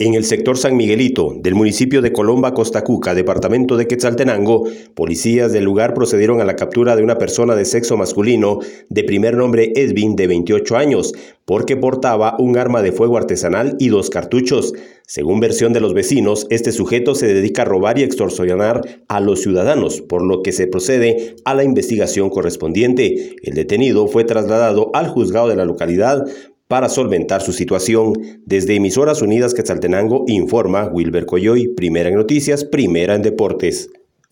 En el sector San Miguelito del municipio de Colomba, Costacuca, departamento de Quetzaltenango, policías del lugar procedieron a la captura de una persona de sexo masculino de primer nombre Edwin de 28 años, porque portaba un arma de fuego artesanal y dos cartuchos. Según versión de los vecinos, este sujeto se dedica a robar y extorsionar a los ciudadanos, por lo que se procede a la investigación correspondiente. El detenido fue trasladado al juzgado de la localidad para solventar su situación. Desde Emisoras Unidas Quetzaltenango informa Wilber Coyoy, primera en noticias, primera en deportes.